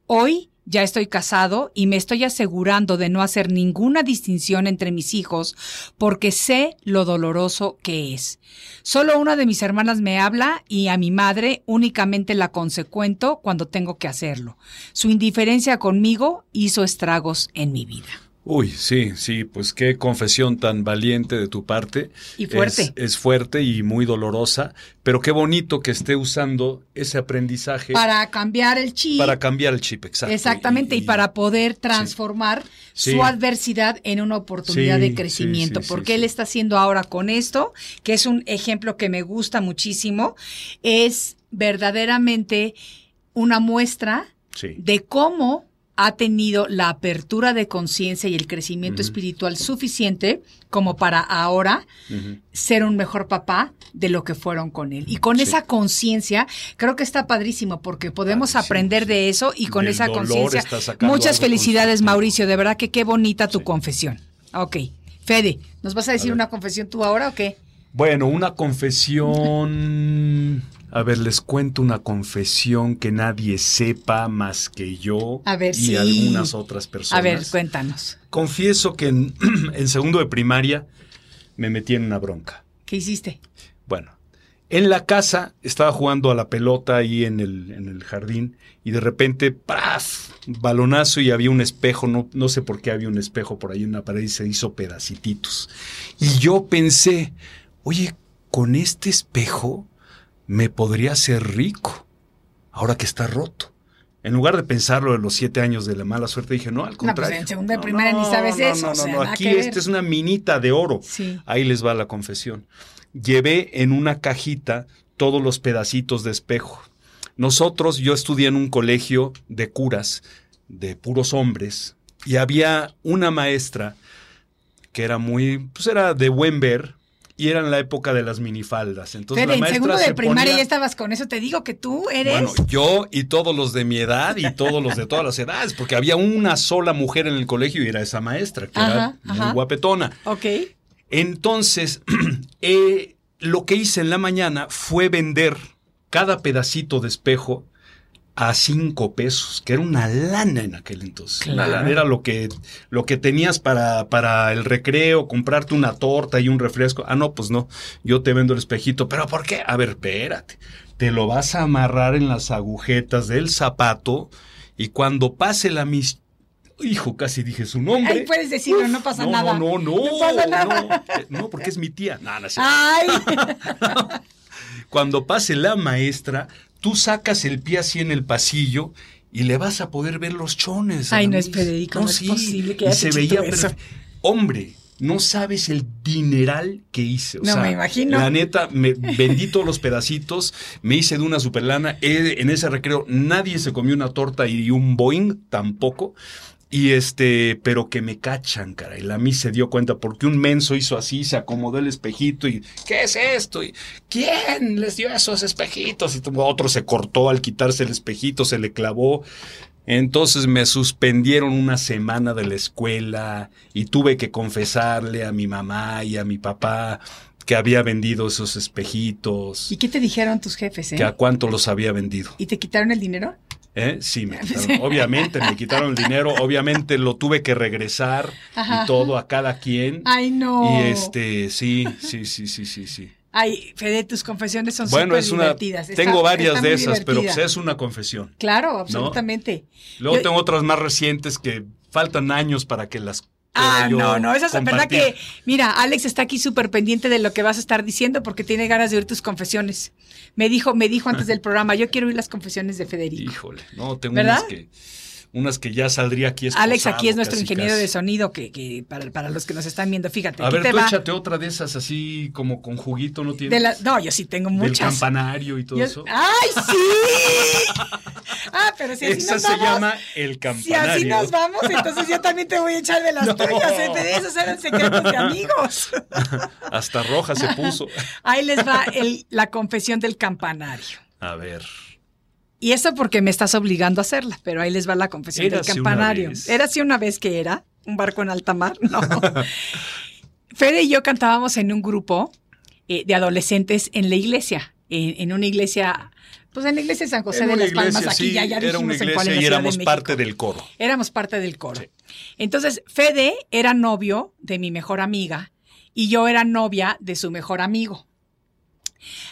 Hoy ya estoy casado y me estoy asegurando de no hacer ninguna distinción entre mis hijos porque sé lo doloroso que es. Solo una de mis hermanas me habla y a mi madre únicamente la consecuento cuando tengo que hacerlo. Su indiferencia conmigo hizo estragos en mi vida. Uy, sí, sí, pues qué confesión tan valiente de tu parte. Y fuerte. Es, es, fuerte y muy dolorosa, pero qué bonito que esté usando ese aprendizaje. Para cambiar el chip. Para cambiar el chip, exacto. Exactamente, y, y, y para poder transformar sí. su adversidad en una oportunidad Sí, de crecimiento. porque él está haciendo ahora con esto, que es un ejemplo que me gusta muchísimo, es verdaderamente una muestra de cómo ha tenido la apertura de conciencia y el crecimiento espiritual suficiente como para ahora ser un mejor papá de lo que fueron con él. Y con Sí. esa conciencia, creo que está padrísimo porque podemos aprender sí. de eso y con Del esa conciencia. Muchas felicidades. Mauricio. De verdad que qué bonita tu confesión. Ok. Fede, ¿nos vas a decir una confesión tú ahora o qué? Bueno, una confesión. A ver, les cuento una confesión que nadie sepa más que yo A ver, y sí. algunas otras personas. A ver, cuéntanos. Confieso que en, (clears throat) en segundo de primaria me metí en una bronca. ¿Qué hiciste? Bueno, en la casa estaba jugando a la pelota ahí en el, en el jardín y de repente, ¡paf! Balonazo y había un espejo, no, no sé por qué había un espejo por ahí en la pared y se hizo pedacititos. Y yo pensé, oye, con este espejo me podría hacer rico, ahora que está roto. En lugar de pensarlo de los siete años de la mala suerte, dije, no, al pues, contrario. en segunda de primaria ni sabes no, eso, No, o no, sea, no, aquí esta es una minita de oro. Sí. Ahí les va la confesión. Llevé en una cajita todos los pedacitos de espejo. Nosotros, yo estudié en un colegio de curas, de puros hombres, y había una maestra que era muy, pues era de buen ver, y era en la época de las minifaldas. Entonces la en maestra segundo de se primaria ponía- ya estabas con eso. Te digo que tú eres. bueno, yo y todos los de mi edad y todos los de todas las edades, porque había una sola mujer en el colegio y era esa maestra, que Ajá, era muy guapetona. ok. Entonces, (clears throat) eh, lo que hice en la mañana fue vender cada pedacito de espejo a cinco pesos, que era una lana en aquel entonces. Claro. lana. Era lo que, lo que tenías para, para el recreo, comprarte una torta y un refresco. Ah, no, pues no, yo te vendo el espejito. ¿Pero por qué? A ver, espérate. Te lo vas a amarrar en las agujetas del zapato y cuando pase la mis... Hijo, casi dije su nombre. Ahí puedes decirlo, no pasa no, nada. No, no, no. No pasa nada. No, Eh, no, porque es mi tía. No, no. Ay. (laughs) Cuando pase la maestra, tú sacas el pie así en el pasillo y le vas a poder ver los chones. Ay, no es. Federico, no es posible que y se veía eso. Hombre, no sabes el dineral que hice. O No, sea, me imagino. La neta, me vendí todos los pedacitos, me hice de una superlana. En ese recreo nadie se comió una torta y un Boeing tampoco. Y este, pero que me cachan, caray. La mí se dio cuenta porque un menso hizo así, se acomodó el espejito y ¿qué es esto? Y ¿quién les dio esos espejitos? Y otro se cortó al quitarse el espejito, se le clavó. Entonces me suspendieron una semana de la escuela y tuve que confesarle a mi mamá y a mi papá que había vendido esos espejitos, ¿Y qué te dijeron tus jefes, eh? que a cuánto los había vendido. ¿Y te quitaron el dinero? ¿Eh? Sí, me (laughs) quitaron. Obviamente me quitaron el dinero, obviamente lo tuve que regresar Ajá. y todo a cada quien. Ay, no. Y este, sí, sí, sí, sí, sí, sí. Ay, Fede, tus confesiones son Bueno, súper es una. divertidas. Está- Tengo varias de esas, pero pues es una confesión. Claro, absolutamente. Luego Yo- tengo otras más recientes que faltan años para que las. Ah, no, no, esa es verdad que, mira, Alex está aquí súper pendiente de lo que vas a estar diciendo porque tiene ganas de oír tus confesiones. Me dijo, me dijo antes del programa, yo quiero oír las confesiones de Federico. Híjole, no, tengo ¿Verdad? unas que. Unas que ya saldría aquí Alex esposado, aquí es nuestro casi, ingeniero casi. de sonido que, que para, para los que nos están viendo, fíjate, A ver, te tú va. échate otra de esas así como con juguito, ¿no tienes? De la- no, yo sí tengo Del muchas. campanario y todo Yo- eso. ¡Ay, sí! (laughs) ah, pero si así Esa nos se vamos, llama el Si campanario. así nos vamos, entonces yo también te voy a echar de las (laughs) No. tuyas. ¿eh? De esos eran secretos de amigos. (laughs) Hasta roja se puso. Ahí les va el- la confesión del campanario. A ver. Y eso porque me estás obligando a hacerla, pero ahí les va la confesión Érase del campanario. ¿Era así una vez que era? ¿Un barco en alta mar? No. (laughs) Fede y yo cantábamos en un grupo eh, de adolescentes en la iglesia, en, en una iglesia Pues en la iglesia de San José de las Palmas, aquí sí, ya, ya era una dijimos en cuál y de éramos parte del coro. Éramos parte del coro. Entonces, Fede era novio de mi mejor amiga y yo era novia de su mejor amigo.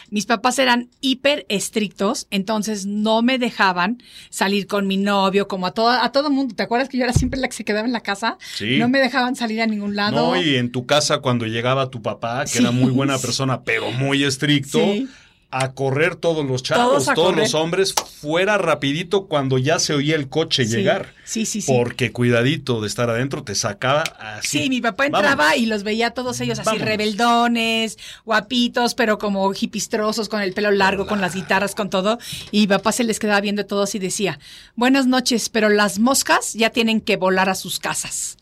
Mis papás eran hiper estrictos, entonces no me dejaban salir con mi novio, como a todo, a todo mundo. ¿Te acuerdas que yo era siempre la que se quedaba en la casa? Sí. No me dejaban salir a ningún lado. No, y en tu casa cuando llegaba tu papá, que Sí. era muy buena (laughs) persona, pero muy estricto, Sí. A correr todos los chavos, Todos los hombres, fuera rapidito cuando ya se oía el coche Sí, llegar. Sí, sí, sí. Porque cuidadito de estar adentro te sacaba así. Sí, mi papá entraba Vámonos. y los veía a todos ellos así Vámonos. rebeldones, guapitos, pero como hipistrosos, con el pelo largo, con las guitarras, con todo. Y mi papá se les quedaba viendo a todos y decía, buenas noches, pero las moscas ya tienen que volar a sus casas.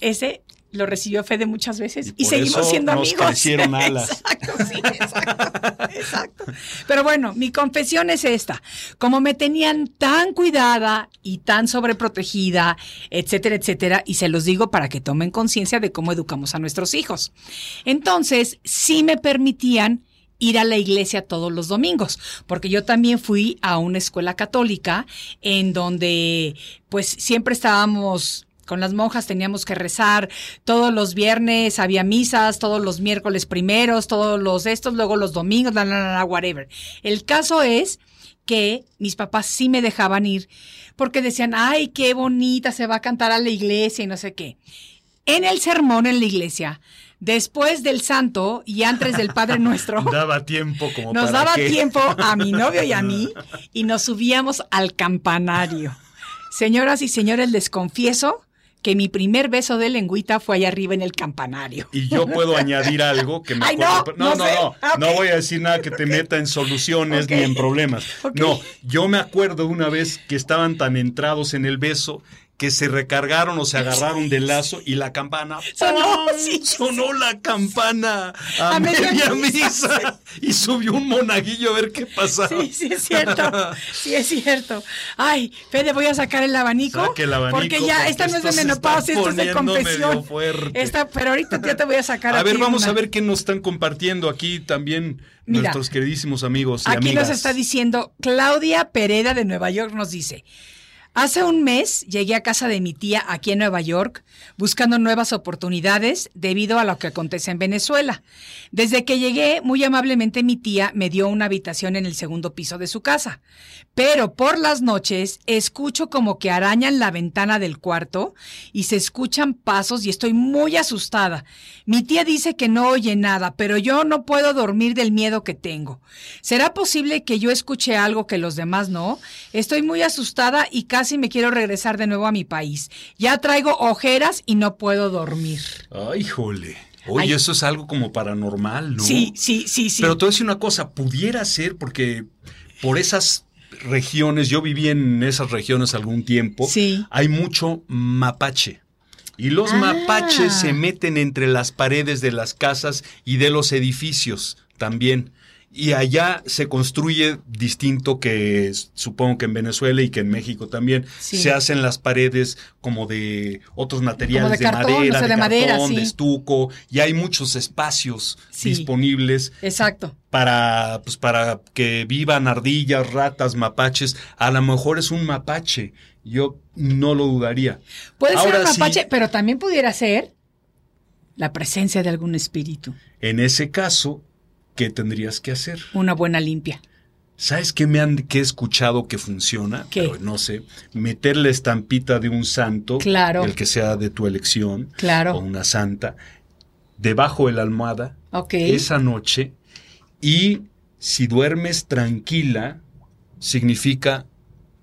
Ese lo recibió Fede muchas veces y, seguimos siendo nos amigos. crecieron (laughs) alas. Exacto, sí, exacto, exacto. Pero bueno, mi confesión es esta. Como me tenían tan cuidada y tan sobreprotegida, etcétera, etcétera, y se los digo para que tomen conciencia de cómo educamos a nuestros hijos. Entonces, sí me permitían ir a la iglesia todos los domingos, porque yo también fui a una escuela católica en donde pues siempre estábamos con las monjas teníamos que rezar todos los viernes, había misas, todos los miércoles primeros, todos los estos, luego los domingos, la, la, la, whatever. El caso es que mis papás sí me dejaban ir porque decían, ay, qué bonita se va a cantar a la iglesia y no sé qué. En el sermón en la iglesia, después del santo y antes del Padre Nuestro, (laughs) Daba tiempo como nos para daba tiempo a mi novio y a mí (laughs) y nos subíamos al campanario. Señoras y señores, les confieso que mi primer beso de lengüita fue allá arriba en el campanario. Y yo puedo añadir algo que me Ay, acuerdo- no, no, no no, sé. no, Ah, no voy a decir nada que te meta en soluciones ni en problemas. No, yo me acuerdo una vez que estaban tan entrados en el beso que se recargaron o se agarraron del lazo y la campana Sonó, sí, sonó la campana a, A media media, misa, misa y subió un monaguillo a ver qué pasaba. Sí, sí es cierto. Sí es cierto. Ay, Fede, voy a sacar el abanico. Saque el abanico, Porque ya, porque esta no es de menopausia, esto es de confesión. Esta, pero ahorita ya te voy a sacar (laughs) A ver, vamos una. a ver qué nos están compartiendo aquí también Mira, nuestros queridísimos amigos y Aquí amigas. nos está diciendo Claudia Pereda de Nueva York, nos dice. Hace un mes llegué a casa de mi tía aquí en Nueva York buscando nuevas oportunidades debido a lo que acontece en Venezuela. Desde que llegué, muy amablemente mi tía me dio una habitación en el segundo piso de su casa. Pero por las noches escucho como que arañan la ventana del cuarto y se escuchan pasos y estoy muy asustada. Mi tía dice que no oye nada, pero yo no puedo dormir del miedo que tengo. ¿Será posible que yo escuche algo que los demás no? Estoy muy asustada y casi me quiero regresar de nuevo a mi país. Ya traigo ojeras y no puedo dormir. Ay, jole. Oye, Ay. eso es algo como paranormal, ¿no? Sí, sí, sí, sí. Pero te voy a decir una cosa, pudiera ser porque por esas regiones, yo viví en esas regiones algún tiempo, Sí. hay mucho mapache. Y los Ah. mapaches se meten entre las paredes de las casas y de los edificios también. Y allá se construye distinto que supongo que en Venezuela y que en México también. Sí. Se hacen las paredes como de otros materiales de de, cartón, madera, o sea, de de, madera, cartón, sí. de estuco. Y hay muchos espacios Sí. disponibles Exacto. para, pues, para que vivan ardillas, ratas, mapaches. A lo mejor es un mapache. Yo no lo dudaría. Puede ser un sí, mapache, pero también pudiera ser la presencia de algún espíritu. En ese caso, ¿qué tendrías que hacer? Una buena limpia. ¿Sabes qué me han que he escuchado que funciona? ¿Qué? Pero no sé. Meter la estampita de un santo, Claro. el que sea de tu elección, Claro. o una santa, debajo de la almohada Ok. esa noche y si duermes tranquila, significa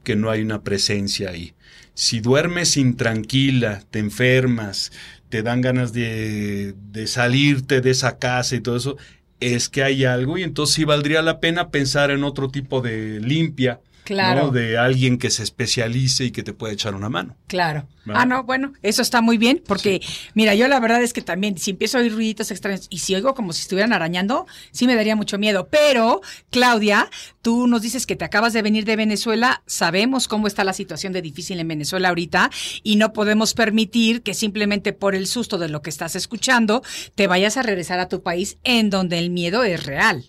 que no hay una presencia ahí. Si duermes intranquila, te enfermas, te dan ganas de, de salirte de esa casa y todo eso, es que hay algo y entonces sí valdría la pena pensar en otro tipo de limpia, Claro. ¿no? de alguien que se especialice y que te pueda echar una mano. Claro. ¿Verdad? Ah, no, bueno, eso está muy bien, porque mira, yo la verdad es que también, si empiezo a oír ruiditos extraños y si oigo como si estuvieran arañando, sí me daría mucho miedo. Pero, Claudia, tú nos dices que te acabas de venir de Venezuela, sabemos cómo está la situación de difícil en Venezuela ahorita y no podemos permitir que simplemente por el susto de lo que estás escuchando te vayas a regresar a tu país en donde el miedo es real.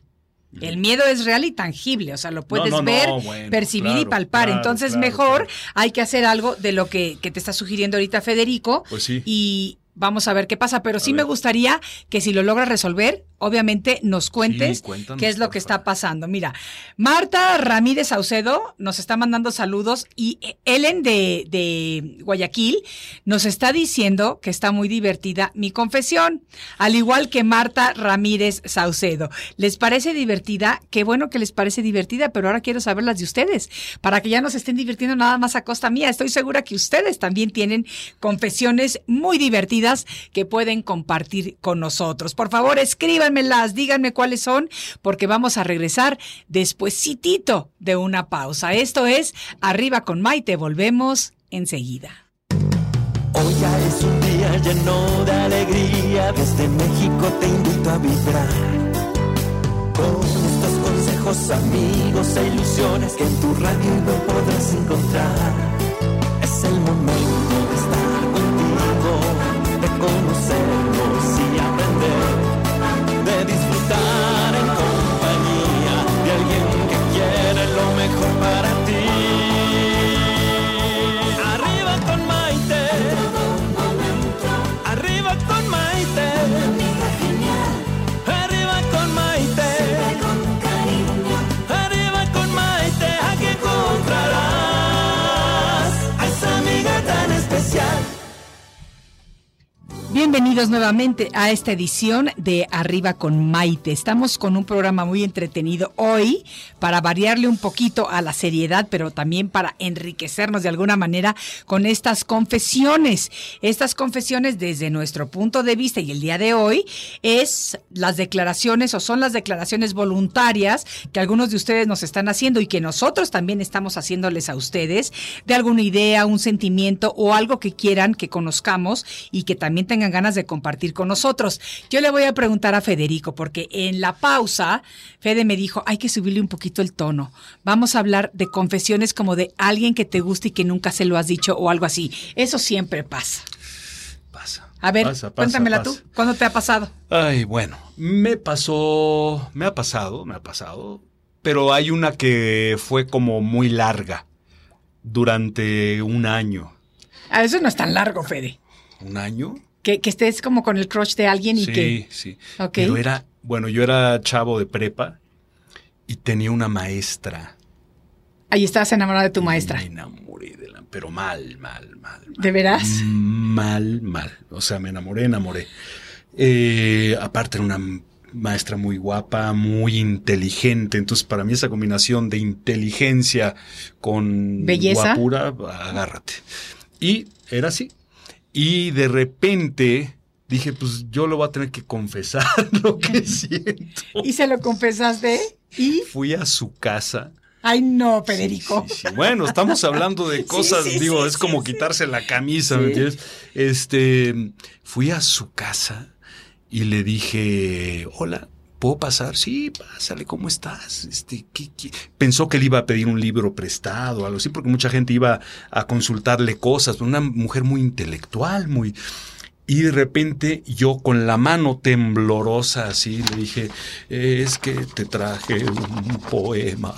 El miedo es real y tangible, o sea, lo puedes no, no, ver, bueno, percibir y palpar. claro, Entonces, claro, mejor hay que hacer algo de lo que, que te está sugiriendo ahorita Federico. Pues sí. Y vamos a ver qué pasa. Pero sí me gustaría que si lo logras resolver, obviamente nos cuentes qué es lo que está pasando. Mira, Marta Ramírez Saucedo nos está mandando saludos y Ellen de, de Guayaquil nos está diciendo que está muy divertida mi confesión, al igual que Marta Ramírez Saucedo. ¿Les parece divertida? Qué bueno que les parece divertida, pero ahora quiero saber las de ustedes, para que ya no se estén divirtiendo nada más a costa mía. Estoy segura que ustedes también tienen confesiones muy divertidas que pueden compartir con nosotros. Por favor, escríbanmelas, díganme cuáles son, porque vamos a regresar despuesitito de una pausa. Esto es Arriba con Maite, volvemos enseguida. Hoy ya es un día lleno de alegría, desde México te invito a vibrar. Con estos consejos, amigos e ilusiones que en tu radio no podrás encontrar. De conocernos Nuevamente a esta edición de Arriba con Maite. Estamos con un programa muy entretenido hoy para variarle un poquito a la seriedad, pero también para enriquecernos de alguna manera con estas confesiones. Estas confesiones desde nuestro punto de vista y el día de hoy es las declaraciones o son las declaraciones voluntarias que algunos de ustedes nos están haciendo y que nosotros también estamos haciéndoles a ustedes de alguna idea, un sentimiento o algo que quieran que conozcamos y que también tengan ganas de compartir con nosotros. Yo le voy a preguntar a Federico, porque en la pausa, Fede me dijo, hay que subirle un poquito el tono. Vamos a hablar de confesiones como de alguien que te gusta y que nunca se lo has dicho o algo así. Eso siempre pasa. Pasa. A ver, pasa, pasa, cuéntamela pasa. tú. ¿Cuándo te ha pasado? Ay, bueno, me pasó, me ha pasado, me ha pasado, pero hay una que fue como muy larga, durante un año. Ah, eso no es tan largo, Fede. ¿Un año? Que, que estés como con el crush de alguien y sí, que... sí. Ok. Pero era, bueno, yo era chavo de prepa y tenía una maestra. Ahí estabas enamorada de tu y maestra. Me enamoré de la, pero mal, mal, mal. mal. ¿De veras? Mal, mal. O sea, me enamoré, enamoré. Eh, aparte era una maestra muy guapa, muy inteligente. Entonces, para mí esa combinación de inteligencia con Belleza. guapura, agárrate. Y era así. Y de repente dije, pues yo lo voy a tener que confesar (laughs) lo que (laughs) siento. ¿Y se lo confesaste? ¿Y? Fui a su casa. Ay, no, Federico. Sí, sí, sí. Bueno, estamos hablando de (laughs) cosas, digo, es como quitarse la camisa, ¿me entiendes? Este, fui a su casa y le dije, hola, ¿puedo pasar? Sí, pásale, ¿cómo estás? Este, ¿qué, qué? Pensó que le iba a pedir un libro prestado o algo así, porque mucha gente iba a consultarle cosas, una mujer muy intelectual, muy... Y de repente yo con la mano temblorosa así le dije, es que te traje un poema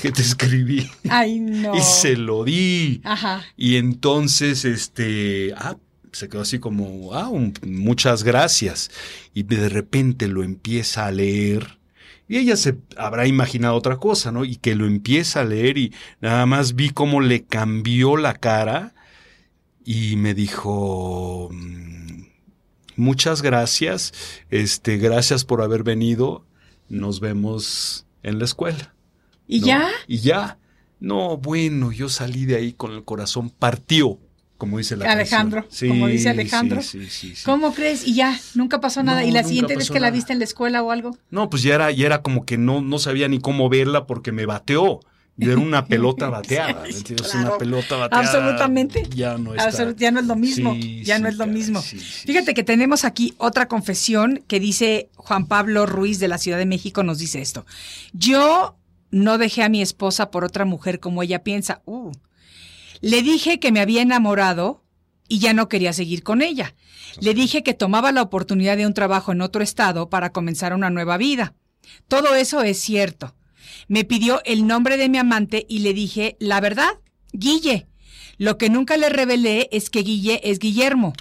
que te escribí. Ay, no. (laughs) Y se lo di. Ajá. Y entonces, este, ah, se quedó así como, ah, un- muchas gracias. Y de repente lo empieza a leer. Y ella se habrá imaginado otra cosa, ¿no? Y que lo empieza a leer y nada más vi cómo le cambió la cara y me dijo, mm, muchas gracias, este, gracias por haber venido, nos vemos en la escuela. ¿Y ¿no? ya? Y ya. No, bueno, yo salí de ahí con el corazón partió, como dice la Alejandro, canción. como dice Alejandro. Sí, sí, sí, sí. ¿Cómo crees? Y ya, nunca pasó nada. No, ¿Y la siguiente vez que la viste en la escuela o algo? No, pues ya era, ya era como que no, no sabía ni cómo verla porque me bateó. Yo era una pelota (laughs) bateada. ¿me Sí, entiendes? claro. Una pelota bateada. Absolutamente. Ya no está. Absolut- ya no es lo mismo. Sí, ya no sí, es lo mismo. sí, sí, Fíjate sí. que tenemos aquí otra confesión que dice Juan Pablo Ruiz de la Ciudad de México, nos dice esto. Yo no dejé a mi esposa por otra mujer como ella piensa. Uh. Le dije que me había enamorado y ya no quería seguir con ella. Le dije que tomaba la oportunidad de un trabajo en otro estado para comenzar una nueva vida. Todo eso es cierto. Me pidió el nombre de mi amante y le dije, la verdad, Guille. Lo que nunca le revelé es que Guille es Guillermo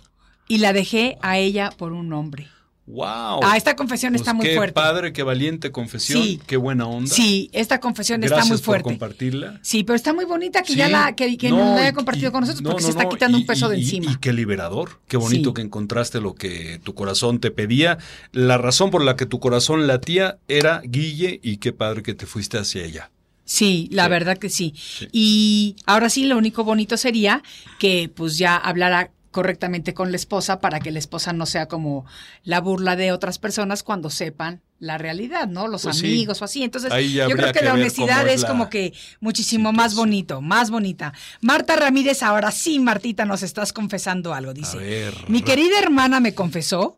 y la dejé a ella por un nombre. ¡Wow! Ah, esta confesión Pues está muy qué fuerte. padre, qué valiente confesión, Sí. qué buena onda. Sí, esta confesión Gracias está muy por fuerte. compartirla. Sí, pero está muy bonita que Sí. ya la que, que No, nos la haya compartido y- con nosotros no, porque no, se está quitando y- un peso de encima. Y qué liberador, qué bonito Sí. que encontraste lo que tu corazón te pedía. La razón por la que tu corazón latía era Guille y qué padre que te fuiste hacia ella. Sí, la Sí. verdad que sí. Y ahora sí, lo único bonito sería que pues ya hablara correctamente con la esposa para que la esposa no sea como la burla de otras personas cuando sepan la realidad, ¿no? Los Pues sí. amigos o así. Entonces, yo creo que, que la honestidad es la como que muchísimo más bonito, más bonita. Marta Ramírez, ahora sí, Martita, nos estás confesando algo, dice. A ver. Mi querida hermana me confesó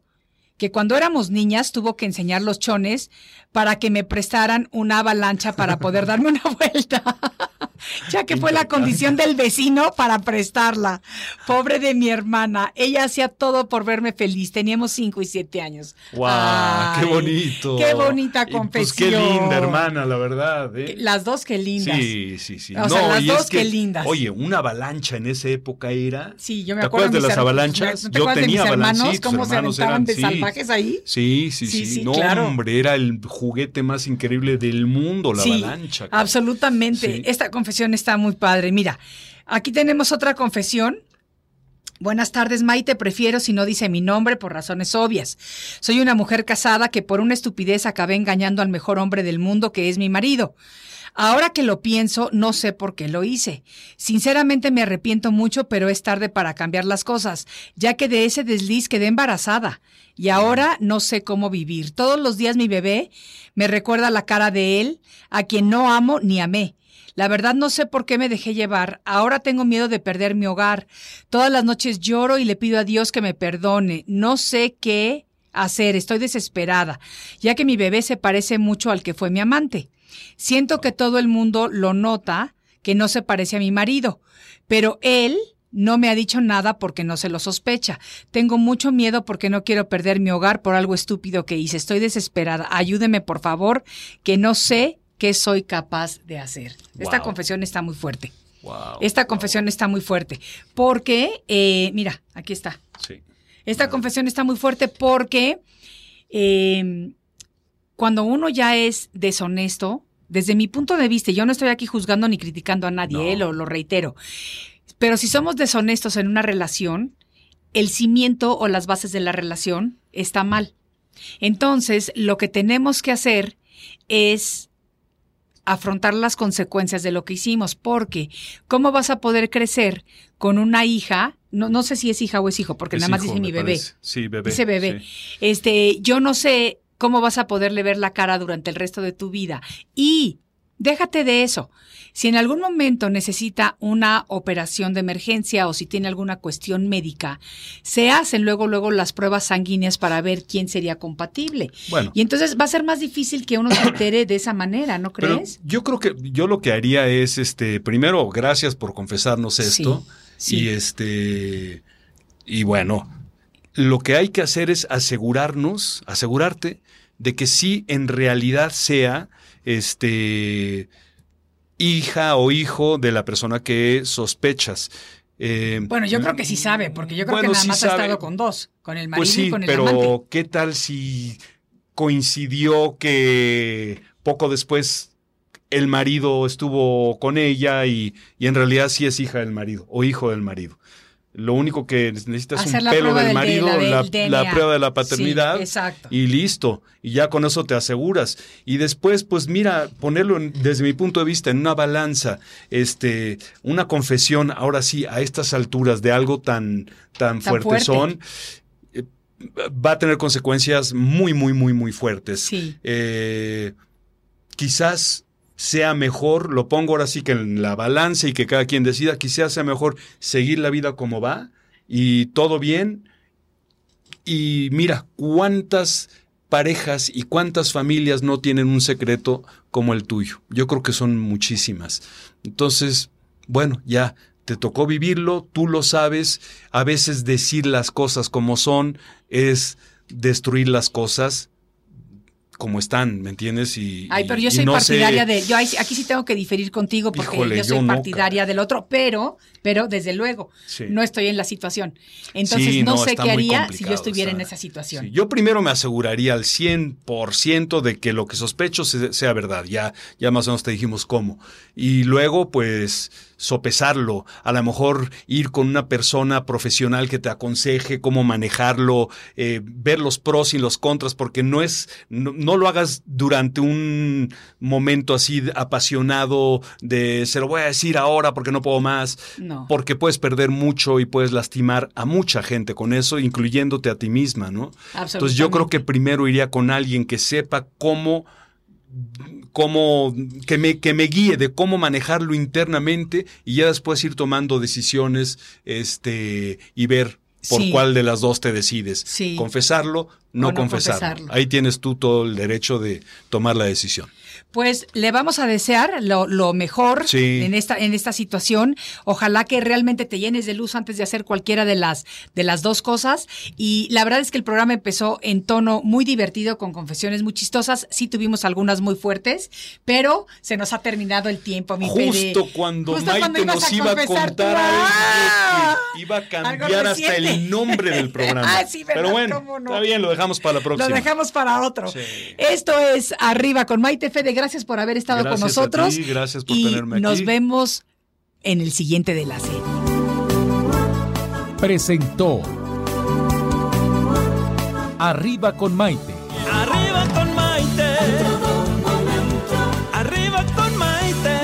que cuando éramos niñas tuvo que enseñar los chones para que me prestaran una avalancha para poder darme una (laughs) vuelta. (laughs) ya que fue la condición del vecino para prestarla. Pobre de mi hermana. Ella hacía todo por verme feliz. Teníamos cinco y siete años. ¡Wow! Ay, ¡Qué bonito! Qué bonita Y, Pues confesión. qué linda, hermana, la verdad. ¿eh? Las dos qué lindas. Sí, sí, sí. O sea, las dos es que, qué lindas. Oye, una avalancha en esa época era. Sí, yo me ¿Te acuerdo acuerdas de mis las avalanchas? ¿no te Yo acuerdas de tenía mis hermanos cómo se hermanos aventaban eran, de sí. salvajes ahí? Sí, sí, sí. Sí, sí, no, claro. hombre, era el juguete más increíble del mundo, la avalancha. cabrón. Absolutamente. Esta confesión está muy padre. Mira, aquí tenemos otra confesión. Buenas tardes, Maite. Prefiero si no dice mi nombre por razones obvias. Soy una mujer casada que por una estupidez acabé engañando al mejor hombre del mundo que es mi marido. Ahora que lo pienso, no sé por qué lo hice. Sinceramente me arrepiento mucho, pero es tarde para cambiar las cosas, ya que de ese desliz quedé embarazada. Y ahora no sé cómo vivir. Todos los días mi bebé me recuerda la cara de él, a quien no amo ni amé. La verdad no sé por qué me dejé llevar. Ahora tengo miedo de perder mi hogar. Todas las noches lloro y le pido a Dios que me perdone. No sé qué hacer. Estoy desesperada, ya que mi bebé se parece mucho al que fue mi amante. Siento que todo el mundo lo nota, que no se parece a mi marido, pero él no me ha dicho nada porque no se lo sospecha. Tengo mucho miedo porque no quiero perder mi hogar por algo estúpido que hice. Estoy desesperada. Ayúdeme, por favor, que no sé qué soy capaz de hacer. Esta confesión está muy fuerte. Wow, Esta wow. confesión está muy fuerte. Porque, eh, mira, aquí está. Sí. Esta confesión está muy fuerte porque eh, cuando uno ya es deshonesto, desde mi punto de vista, yo no estoy aquí juzgando ni criticando a nadie, No. eh, lo, lo reitero, pero si somos deshonestos en una relación, el cimiento o las bases de la relación está mal. Entonces, lo que tenemos que hacer es afrontar las consecuencias de lo que hicimos, porque ¿cómo vas a poder crecer con una hija? No, no sé si es hija o es hijo, porque Es nada más hijo, dice mi bebé. parece. Sí, bebé. Dice bebé. sí. Este, yo no sé cómo vas a poderle ver la cara durante el resto de tu vida. Y déjate de eso. Si en algún momento necesita una operación de emergencia o si tiene alguna cuestión médica, se hacen luego, luego las pruebas sanguíneas para ver quién sería compatible. Bueno. Y entonces va a ser más difícil que uno se (coughs) entere de esa manera, ¿no crees? yo creo que yo lo que haría es, este, primero, gracias por confesarnos esto. sí. Y este, y bueno, lo que hay que hacer es asegurarnos, asegurarte de que sí en realidad sea, este, hija o hijo de la persona que sospechas. Eh, Bueno, yo creo que sí sabe, porque yo creo Bueno, que nada sí más ha estado con dos, con el marido Pues sí, y con el pero amante. ¿qué tal si coincidió que poco después el marido estuvo con ella y, y en realidad sí es hija del marido o hijo del marido? Lo único que necesitas es un pelo del marido, de- la del prueba de la paternidad Sí, y listo. Y ya con eso te aseguras. Y después, pues mira, ponerlo en- desde mi punto de vista en una balanza, este, una confesión, ahora sí, a estas alturas de algo tan, tan, Tan fuerte fuerte. son, eh, va a tener consecuencias muy, muy, muy, muy fuertes. Sí. Eh, quizás sea mejor, lo pongo ahora sí que en la balanza y que cada quien decida, quizás sea mejor seguir la vida como va y todo bien. Y mira, cuántas parejas y cuántas familias no tienen un secreto como el tuyo. Yo creo que son muchísimas. Entonces, bueno, ya te tocó vivirlo, tú lo sabes. A veces decir las cosas como son es destruir las cosas como están, ¿me entiendes? Y, Ay, pero yo y soy no partidaria sé- de. Yo aquí sí tengo que diferir contigo porque Híjole, yo soy yo no, partidaria del otro, pero, pero desde luego, Sí. no estoy en la situación. Entonces Sí, no, no, sé qué haría si yo estuviera en esa situación. Sí, yo primero me aseguraría al 100% de que lo que sospecho se- sea verdad. Ya, ya más o menos te dijimos cómo. Y luego, pues, sopesarlo. A lo mejor ir con una persona profesional que te aconseje cómo manejarlo, eh, ver los pros y los contras, porque no es, no, no lo hagas durante un momento así apasionado de se lo voy a decir ahora porque no puedo más No. porque puedes perder mucho y puedes lastimar a mucha gente con eso, incluyéndote a ti misma, ¿no? Entonces yo creo que primero iría con alguien que sepa cómo cómo que me, que me guíe de cómo manejarlo internamente y ya después ir tomando decisiones este y ver por Sí. cuál de las dos te decides. Sí. Confesarlo, no, no confesarlo. confesarlo. Ahí tienes tú todo el derecho de tomar la decisión. Pues le vamos a desear lo, lo mejor Sí. en esta en esta situación. Ojalá que realmente te llenes de luz antes de hacer cualquiera de las de las dos cosas. Y la verdad es que el programa empezó en tono muy divertido con confesiones muy chistosas. Sí tuvimos algunas muy fuertes, pero se nos ha terminado el tiempo, mi. Justo cuando Justo Maite cuando nos a iba a contar algo que iba a cambiar hasta el nombre del programa. (laughs) Ah, sí, ¿verdad? Pero bueno, está bien, lo dejamos para la próxima. Lo dejamos para otro. Sí. Esto es Arriba con Maite Fede. Gracias por haber estado con Gracias a nosotros. ti, gracias por y tenerme Nos aquí. vemos en el siguiente de la serie. Presentó Arriba con Maite. Arriba con Maite. Arriba con Maite.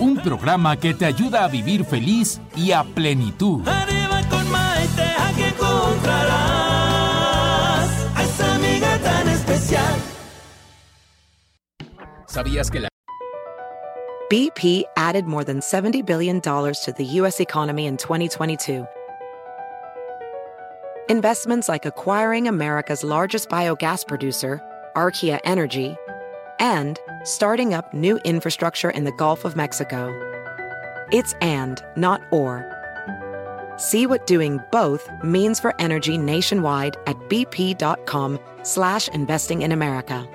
Un programa que te ayuda a vivir feliz y a plenitud. Arriba con Maite, aquí encontrarás ¿Sabías que la BP added more than $70 billion to the U.S. economy in 2022. Investments like acquiring America's largest biogas producer, Archaea Energy, and starting up new infrastructure in the Gulf of Mexico. It's and, not or. See what doing both means for energy nationwide at bp.com slash investing in America.